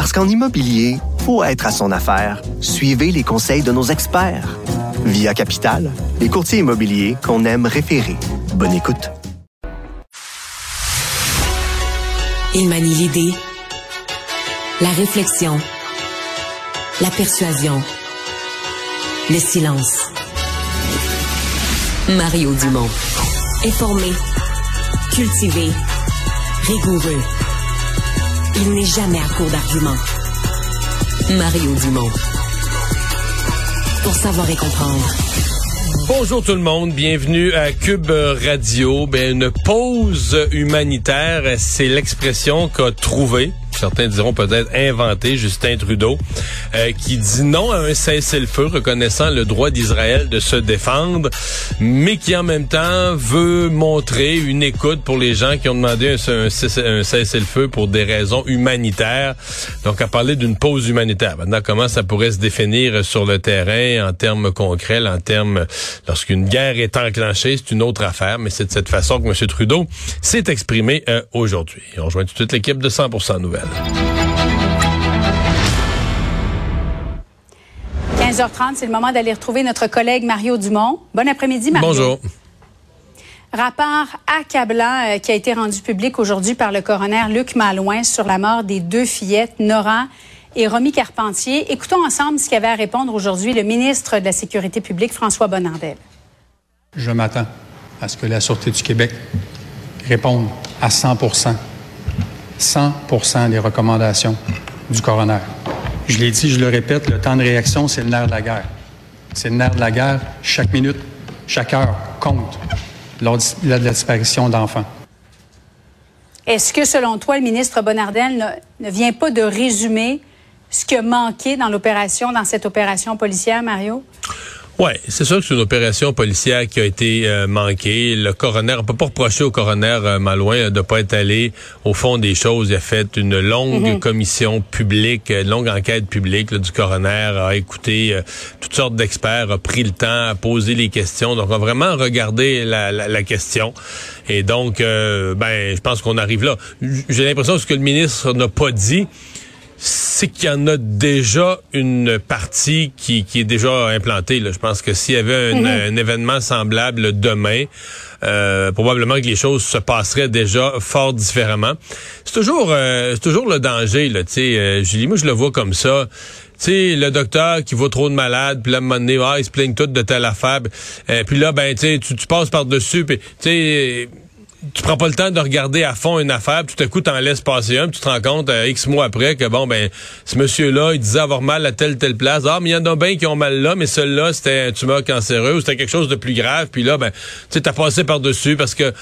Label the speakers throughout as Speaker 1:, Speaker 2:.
Speaker 1: Parce qu'en immobilier, faut être à son affaire. Suivez les conseils de nos experts. Via Capital, les courtiers immobiliers qu'on aime référer. Bonne écoute.
Speaker 2: Il manie l'idée, la réflexion, la persuasion, le silence. Mario Dumont. Informé, cultivé, rigoureux. Il n'est jamais à court d'arguments. Mario Dumont. Pour savoir et comprendre.
Speaker 3: Bonjour tout le monde, bienvenue à Cube Radio. Ben, une pause humanitaire, c'est l'expression qu'a trouvé certains diront peut-être inventé, Justin Trudeau, euh, qui dit non à un cessez-le-feu reconnaissant le droit d'Israël de se défendre, mais qui en même temps veut montrer une écoute pour les gens qui ont demandé un, cessez-le-feu pour des raisons humanitaires. Donc, à parler d'une pause humanitaire. Maintenant, comment ça pourrait se définir sur le terrain en termes concrets, en termes lorsqu'une guerre est enclenchée, c'est une autre affaire, mais c'est de cette façon que M. Trudeau s'est exprimé euh, aujourd'hui. On rejoint tout de suite l'équipe de 100% Nouvelles.
Speaker 4: 15h30, c'est le moment d'aller retrouver notre collègue Mario Dumont. Bon après-midi, Mario.
Speaker 3: Bonjour.
Speaker 4: Rapport accablant euh, qui a été rendu public aujourd'hui par le coroner Luc Malouin sur la mort des deux fillettes, Nora et Romy Carpentier. Écoutons ensemble ce qu'avait à répondre aujourd'hui le ministre de la Sécurité publique, François Bonnardel.
Speaker 5: Je m'attends à ce que la Sûreté du Québec réponde à 100 100% des recommandations du coroner. Je l'ai dit, je le répète, le temps de réaction, c'est le nerf de la guerre. C'est le nerf de la guerre. Chaque minute, chaque heure compte lors de la disparition d'enfants.
Speaker 4: Est-ce que, selon toi, le ministre Bonnardel ne, vient pas de résumer ce qui a manqué dans l'opération, dans cette opération policière, Mario?
Speaker 3: Oui, c'est sûr que c'est une opération policière qui a été euh, manquée. Le coroner, on peut pas reprocher au coroner euh, Malouin euh, de pas être allé au fond des choses. Il a fait une longue mhm. commission publique, une longue enquête publique du coroner, a écouté toutes sortes d'experts, a pris le temps, à poser les questions. Donc, on a vraiment regardé la, la, la question. Et donc, ben, je pense qu'on arrive là. J'ai l'impression que ce que le ministre n'a pas dit, c'est qu'il y en a déjà une partie qui, qui est déjà implantée. Là. Je pense que s'il y avait un, mhm. événement semblable demain, euh, probablement que les choses se passeraient déjà fort différemment. C'est toujours, euh, c'est toujours le danger, là. Tu sais, euh, Julie, moi je le vois comme ça. Tu sais, le docteur qui voit trop de malades, puis là, à un moment donné, ah, ils se plaignent tous de telle affaire. puis là, ben, tu tu, tu passes par-dessus, puis tu sais tu prends pas le temps de regarder à fond une affaire, puis tout à coup, t'en laisses passer un, puis tu te rends compte, euh, X mois après, que bon, ben, ce monsieur-là, il disait avoir mal à telle, telle place. Ah, mais il y en a bien qui ont mal là, mais celui-là, c'était un tumeur cancéreux, ou c'était quelque chose de plus grave, puis là, ben, tu sais, t'as passé par-dessus parce que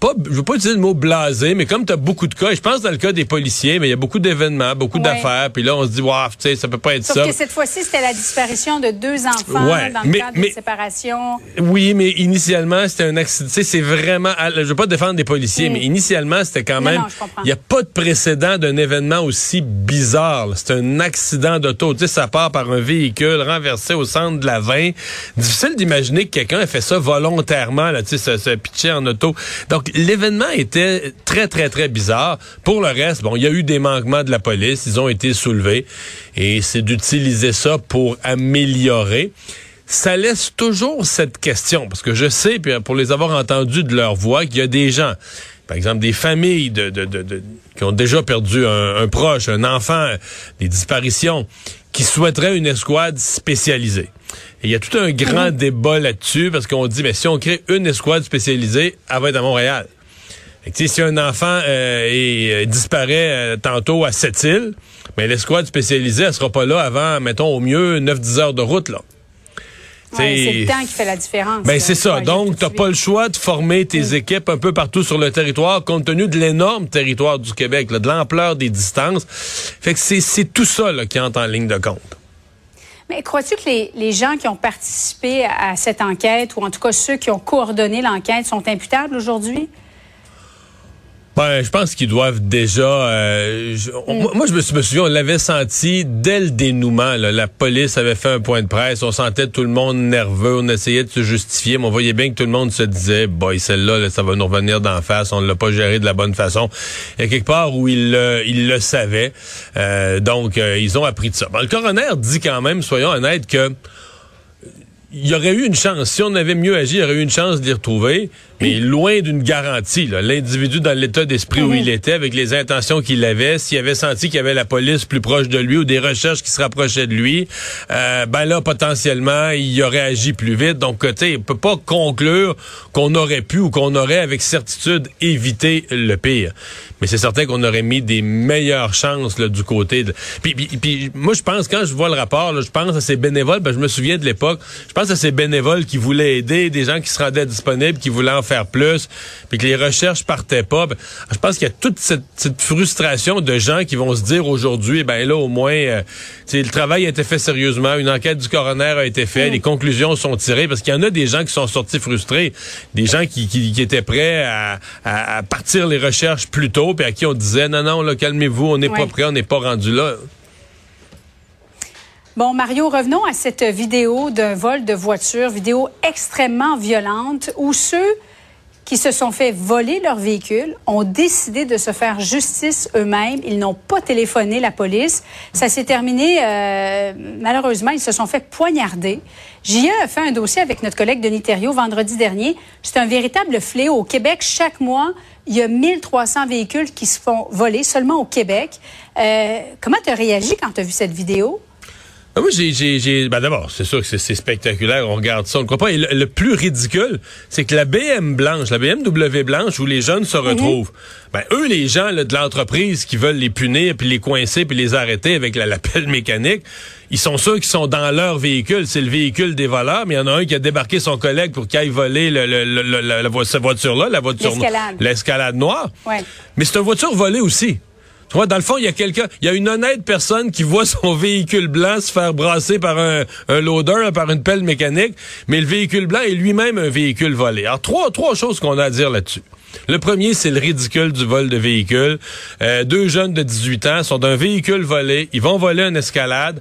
Speaker 3: pas, je veux pas utiliser le mot blasé, mais comme tu as beaucoup de cas, je pense dans le cas des policiers, mais il y a beaucoup d'événements, beaucoup d'affaires, puis là on se dit waouh, tu sais, ça peut pas être
Speaker 4: Sauf
Speaker 3: ça.
Speaker 4: que cette fois-ci, c'était la disparition de deux enfants dans le cadre de séparation.
Speaker 3: Oui, mais initialement, c'était un accident, tu sais, c'est vraiment je veux pas défendre des policiers, mm. mais initialement, c'était quand même il y a pas de précédent d'un événement aussi bizarre, c'est un accident d'auto, tu sais, ça part par un véhicule renversé au centre de la 20. Difficile d'imaginer que quelqu'un ait fait ça volontairement là, tu sais, se, se pitcher en auto. Donc l'événement était très, très, très bizarre. Pour le reste, bon, il y a eu des manquements de la police, ils ont été soulevés, et c'est d'utiliser ça pour améliorer ça laisse toujours cette question, parce que je sais, puis pour les avoir entendus de leur voix, qu'il y a des gens, par exemple des familles qui ont déjà perdu un, proche, un enfant, des disparitions, qui souhaiteraient une escouade spécialisée. Il y a tout un grand débat là-dessus, parce qu'on dit, mais si on crée une escouade spécialisée, elle va être à Montréal si un enfant euh, euh, disparaît euh, tantôt à Sept-Îles, mais l'escouade spécialisée, elle sera pas là avant, mettons, au mieux 9-10 heures de route, là.
Speaker 4: c'est le temps qui fait la différence.
Speaker 3: Ben, c'est ça. Donc, tu n'as pas le choix de former tes équipes un peu partout sur le territoire, compte tenu de l'énorme territoire du Québec, de l'ampleur des distances. Fait que c'est tout ça là, qui entre en ligne de compte.
Speaker 4: Mais crois-tu que les, gens qui ont participé à cette enquête, ou en tout cas ceux qui ont coordonné l'enquête, sont imputables aujourd'hui?
Speaker 3: Ben, je pense qu'ils doivent déjà. Euh, mm. Moi, je me, souviens, on l'avait senti dès le dénouement. la police avait fait un point de presse. On sentait tout le monde nerveux. On essayait de se justifier, mais on voyait bien que tout le monde se disait, boy, celle-là, ça va nous revenir d'en face. On ne l'a pas géré de la bonne façon. Il y a quelque part où ils le, il le savaient. Euh, donc, euh, ils ont appris de ça. le coroner dit quand même, soyons honnêtes, que il y aurait eu une chance. Si on avait mieux agi, il y aurait eu une chance les retrouver, mais loin d'une garantie. L'individu dans l'état d'esprit où il était, avec les intentions qu'il avait, s'il avait senti qu'il y avait la police plus proche de lui ou des recherches qui se rapprochaient de lui, euh, ben là, potentiellement, il aurait agi plus vite. Donc, tu sais, on peut pas conclure qu'on aurait pu ou qu'on aurait, avec certitude, évité le pire. Mais c'est certain qu'on aurait mis des meilleures chances là, du côté de... Puis, puis, moi, je pense, quand je vois le rapport, là, je pense à ces bénévoles, ben, je me souviens de l'époque, je pense à ces bénévoles qui voulaient aider, des gens qui se rendaient disponibles, qui voulaient en faire plus, puis que les recherches partaient pas. Ben, je pense qu'il y a toute cette, frustration de gens qui vont se dire aujourd'hui, ben là, au moins, euh, le travail a été fait sérieusement, une enquête du coroner a été faite, mm. les conclusions sont tirées, parce qu'il y en a des gens qui sont sortis frustrés, des gens qui, qui, étaient prêts à, à partir les recherches plus tôt, puis à qui on disait non, non, là, calmez-vous, on n'est pas prêt, on n'est pas rendu là.
Speaker 4: Bon, Mario, revenons à cette vidéo d'un vol de voiture, vidéo extrêmement violente où ceux qui se sont fait voler leur véhicule ont décidé de se faire justice eux-mêmes. Ils n'ont pas téléphoné la police. Ça s'est terminé, euh, malheureusement, ils se sont fait poignarder. JE a fait un dossier avec notre collègue Denis Thériault vendredi dernier. C'est un véritable fléau. Au Québec, chaque mois, il y a 1300 véhicules qui se font voler seulement au Québec. Euh, comment tu as réagi quand tu as vu cette vidéo?
Speaker 3: Ah oui, j'ai, ben d'abord, c'est sûr que c'est, spectaculaire. On regarde ça, on ne croit pas. Et le, plus ridicule, c'est que la BM blanche, la BMW blanche, où les jeunes se mhm. retrouvent, ben eux, les gens de l'entreprise qui veulent les punir, puis les coincer, puis les arrêter avec la, pelle mécanique, ils sont sûrs qu'ils sont dans leur véhicule. C'est le véhicule des voleurs, mais il y en a un qui a débarqué son collègue pour qu'il aille voler le, la, cette voiture-là, la voiture,
Speaker 4: l'escalade,
Speaker 3: l'escalade noire.
Speaker 4: Ouais.
Speaker 3: Mais c'est une voiture volée aussi. Tu vois, dans le fond, il y a quelqu'un, il y a une honnête personne qui voit son véhicule blanc se faire brasser par un, un loader, par une pelle mécanique, mais le véhicule blanc est lui-même un véhicule volé. Alors, trois, trois choses qu'on a à dire là-dessus. Le premier, c'est le ridicule du vol de véhicule. Euh, deux jeunes de 18 ans sont d'un véhicule volé. Ils vont voler une escalade.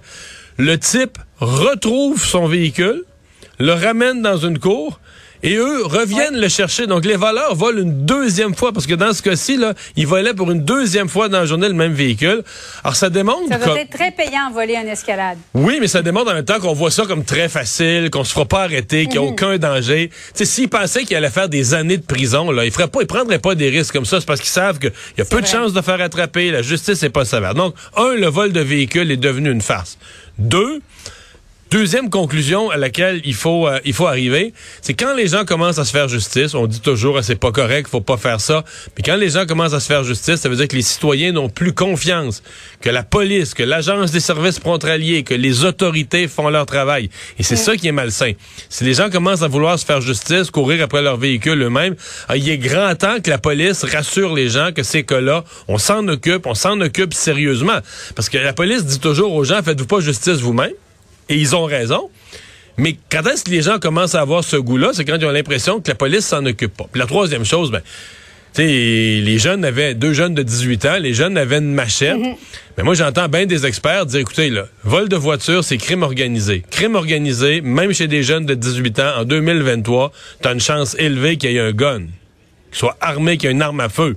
Speaker 3: Le type retrouve son véhicule, le ramène dans une cour et eux reviennent le chercher. Donc, les voleurs volent une deuxième fois, parce que dans ce cas-ci, là, ils volaient pour une deuxième fois dans la journée le même véhicule. Alors, ça démontre...
Speaker 4: Ça doit être très payant voler en escalade.
Speaker 3: Oui, mais ça démontre en même temps qu'on voit ça comme très facile, qu'on se fera pas arrêter, qu'il n'y a mhm. aucun danger. Tu sais, s'ils pensaient qu'ils allaient faire des années de prison, là, ils feraient pas, ils prendraient pas des risques comme ça. C'est parce qu'ils savent qu'il y a peu de chances de faire attraper. La justice n'est pas sévère. Donc, un, le vol de véhicule est devenu une farce. Deux, Deuxième conclusion à laquelle il faut euh, il faut arriver, c'est quand les gens commencent à se faire justice, on dit toujours ah, c'est pas correct, faut pas faire ça, mais quand les gens commencent à se faire justice, ça veut dire que les citoyens n'ont plus confiance que la police, que l'agence des services frontaliers, que les autorités font leur travail. Et c'est ça qui est malsain. Si les gens commencent à vouloir se faire justice, courir après leur véhicule eux-mêmes, ah, il est grand temps que la police rassure les gens que ces cas-là, on s'en occupe, on s'en occupe sérieusement, parce que la police dit toujours aux gens faites-vous pas justice vous-même et ils ont raison. Mais quand est-ce que les gens commencent à avoir ce goût-là, c'est quand ils ont l'impression que la police s'en occupe pas. Puis la troisième chose, ben, tu sais, les jeunes avaient, deux jeunes de 18 ans, les jeunes avaient une machette. Mhm. Mais moi, j'entends bien des experts dire, écoutez, là, vol de voiture, c'est crime organisé. Crime organisé, même chez des jeunes de 18 ans, en 2023, t'as une chance élevée qu'il y ait un gun, qu'il soit armé, qu'il y ait une arme à feu.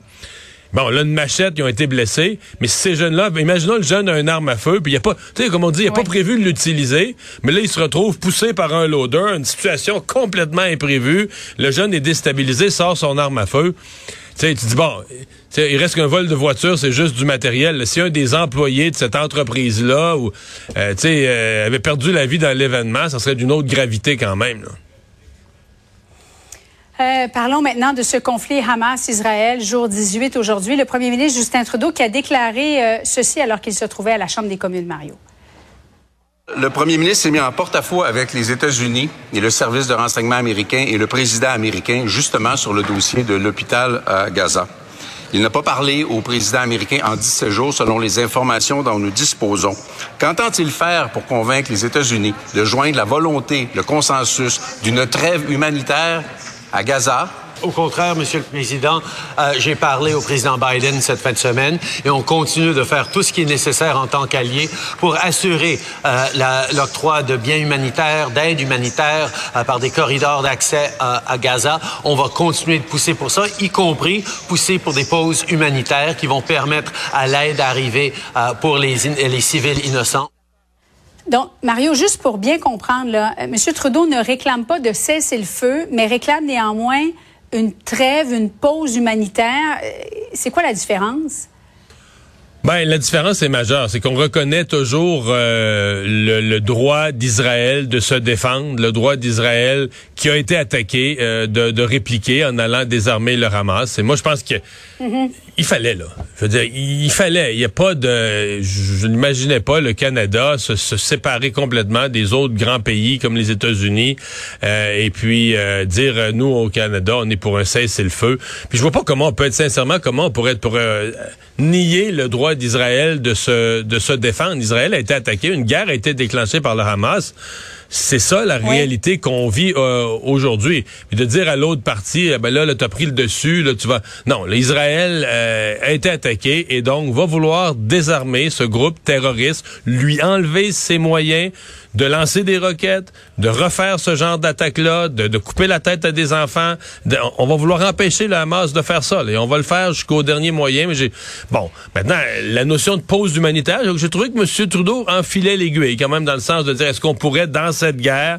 Speaker 3: Bon, là, une machette, ils ont été blessés. Mais ces jeunes-là, imaginons le jeune a une arme à feu, puis il n'y a pas, tu sais, comme on dit, il a pas prévu de l'utiliser, mais là, il se retrouve poussé par un loader, une situation complètement imprévue. Le jeune est déstabilisé, sort son arme à feu. Tu sais, tu dis, bon, il reste qu'un vol de voiture, c'est juste du matériel. Si un des employés de cette entreprise-là ou, euh, tu sais, euh, avait perdu la vie dans l'événement, ça serait d'une autre gravité quand même. Là.
Speaker 4: Euh, parlons maintenant de ce conflit Hamas-Israël, jour 18 aujourd'hui. Le premier ministre Justin Trudeau qui a déclaré euh, ceci alors qu'il se trouvait à la Chambre des communes, Mario.
Speaker 6: Le premier ministre s'est mis en porte-à-faux avec les États-Unis et le service de renseignement américain et le président américain, justement sur le dossier de l'hôpital à Gaza. Il n'a pas parlé au président américain en 17 jours, selon les informations dont nous disposons. Qu'entend-il faire pour convaincre les États-Unis de joindre la volonté, le consensus d'une trêve humanitaire à Gaza
Speaker 7: au contraire, Monsieur le Président, euh, j'ai parlé au président Biden cette fin de semaine et on continue de faire tout ce qui est nécessaire en tant qu'allié pour assurer euh, l'octroi de biens humanitaires, d'aide humanitaire euh, par des corridors d'accès à Gaza. On va continuer de pousser pour ça, y compris pousser pour des pauses humanitaires qui vont permettre à l'aide d'arriver pour les, les civils innocents.
Speaker 4: Donc, Mario, juste pour bien comprendre, là, M. Trudeau ne réclame pas de cesser le feu, mais réclame néanmoins une trêve, une pause humanitaire. Euh, c'est quoi la différence?
Speaker 3: Ben, la différence est majeure, c'est qu'on reconnaît toujours euh, le, droit d'Israël de se défendre, le droit d'Israël qui a été attaqué euh, de, de, répliquer en allant désarmer le Hamas. Et moi, je pense que mm-hmm. Il fallait là. Je veux dire, il fallait. Il n'y a pas de. Je, n'imaginais pas le Canada se, se, séparer complètement des autres grands pays comme les États-Unis euh, et puis dire nous au Canada, on est pour un cessez-le-feu. Puis je vois pas comment on peut être sincèrement comment on pourrait être pour nier le droit d'Israël de se, de se défendre. Israël a été attaqué, une guerre a été déclenchée par le Hamas. C'est ça la réalité qu'on vit euh, aujourd'hui. Puis de dire à l'autre partie, eh ben là, là tu as pris le dessus, là tu vas. Non, l'Israël euh, a été attaqué et donc va vouloir désarmer ce groupe terroriste, lui enlever ses moyens de lancer des roquettes, de refaire ce genre d'attaque-là, de, de, couper la tête à des enfants. on va vouloir empêcher le Hamas de faire ça. et on va le faire jusqu'au dernier moyen. Mais j'ai bon, maintenant la notion de pause humanitaire, j'ai trouvé que M. Trudeau enfilait l'aiguille quand même dans le sens de dire est-ce qu'on pourrait dans cette guerre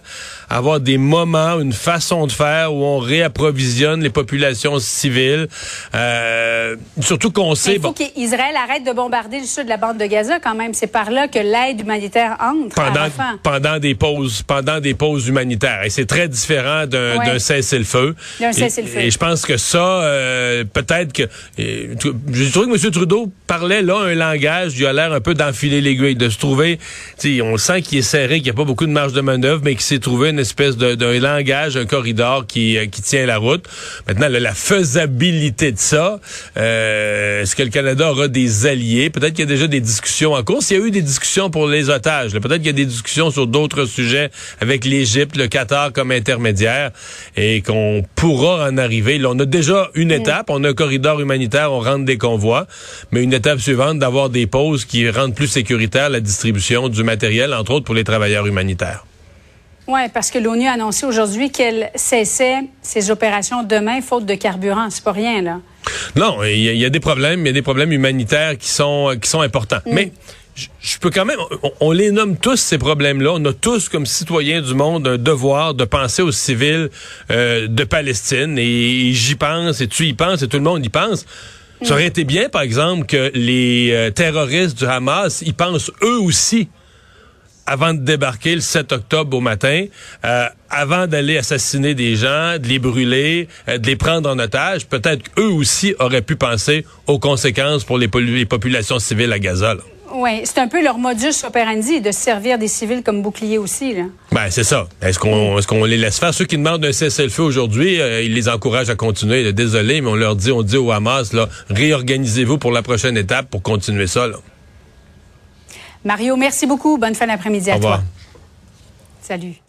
Speaker 3: avoir des moments, une façon de faire où on réapprovisionne les populations civiles, euh, surtout qu'on sait.
Speaker 4: Il faut qu'Israël arrête de bombarder le sud de la bande de Gaza quand même. C'est par là que l'aide humanitaire entre.
Speaker 3: Pendant, pendant des pauses, pendant des pauses humanitaires. Et c'est très différent d'un cessez-le-feu.
Speaker 4: D'un cessez-le-feu.
Speaker 3: Et, je pense que ça, euh, peut-être que. J'ai trouvé que M. Trudeau parlait là un langage, il a l'air un peu d'enfiler l'aiguille, de se trouver. On sent qu'il est serré, qu'il n'y a pas beaucoup de marge de manœuvre, mais qu'il s'est trouvé une espèce d'un langage, un corridor qui, euh, qui tient la route. Maintenant, la faisabilité de ça, euh, est-ce que le Canada aura des alliés? Peut-être qu'il y a déjà des discussions en cours. S'il y a eu des discussions pour les otages, peut-être qu'il y a des discussions sur d'autres sujets avec l'Égypte, le Qatar comme intermédiaire et qu'on pourra en arriver. Là, on a déjà une étape, on a un corridor humanitaire, on rentre des convois, mais une étape suivante d'avoir des pauses qui rendent plus sécuritaire la distribution du matériel, entre autres pour les travailleurs humanitaires.
Speaker 4: Oui, parce que l'ONU a annoncé aujourd'hui qu'elle cessait ses opérations demain faute de carburant. C'est pas rien, là.
Speaker 3: Non, il y, a des problèmes, il y a des problèmes humanitaires qui sont, qui sont importants. Mm. Mais je, peux quand même, on, les nomme tous ces problèmes-là. On a tous, comme citoyens du monde, un devoir de penser aux civils euh, de Palestine. Et, j'y pense, et tu y penses, et tout le monde y pense. Ça aurait été bien, par exemple, que les euh, terroristes du Hamas y pensent eux aussi avant de débarquer le 7 octobre au matin, euh, avant d'aller assassiner des gens, de les brûler, de les prendre en otage, peut-être eux aussi auraient pu penser aux conséquences pour les, populations civiles à Gaza.
Speaker 4: Oui, c'est un peu leur modus operandi de servir des civils comme boucliers aussi. Là.
Speaker 3: Ben, c'est ça. Est-ce qu'on est qu'on les laisse faire? Ceux qui demandent un cessez-le-feu aujourd'hui, euh, ils les encouragent à continuer. Désolé, mais on leur dit, on dit au Hamas, là, réorganisez-vous pour la prochaine étape pour continuer ça. Là.
Speaker 4: Mario, merci beaucoup. Bonne fin d'après-midi à toi. Salut.